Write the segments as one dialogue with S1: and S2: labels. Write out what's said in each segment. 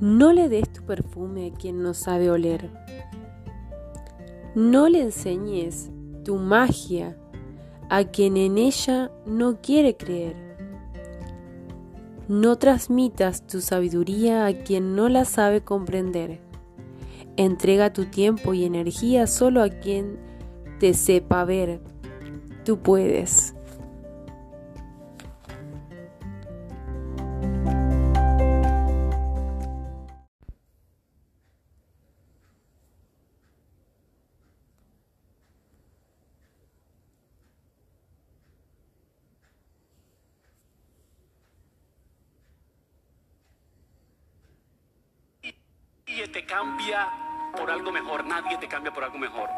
S1: No le des tu perfume a quien no sabe oler. No le enseñes tu magia a quien en ella no quiere creer. No transmitas tu sabiduría a quien no la sabe comprender. Entrega tu tiempo y energía solo a quien te sepa ver. Tú puedes.
S2: Nadie te cambia por algo mejor, nadie te cambia por algo mejor.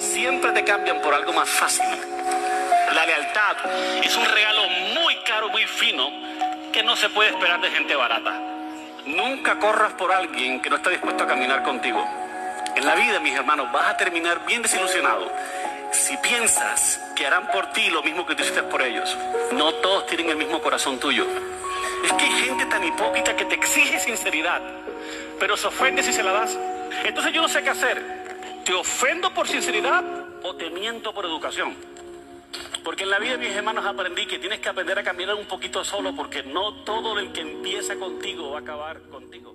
S2: Siempre te cambian por algo más fácil. La lealtad es un regalo muy caro, muy fino, que no se puede esperar de gente barata. Nunca corras por alguien que no está dispuesto a caminar contigo. En la vida, mis hermanos, vas a terminar bien desilusionado si piensas que harán por ti lo mismo que tú hiciste por ellos. No todos tienen el mismo corazón tuyo. Es que hay gente tan hipócrita que te exige sinceridad, pero se ofende si se la das. Entonces yo no sé qué hacer. ¿Te ofendo por sinceridad o te miento por educación? Porque en la vida, mis hermanos, aprendí que tienes que aprender a caminar un poquito solo porque no todo el que empieza contigo va a acabar contigo.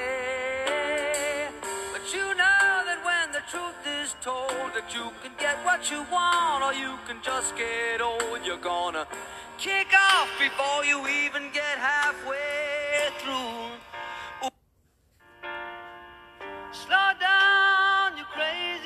S3: told that you can get what you want or you can just get old, you're gonna kick off before you even get halfway through.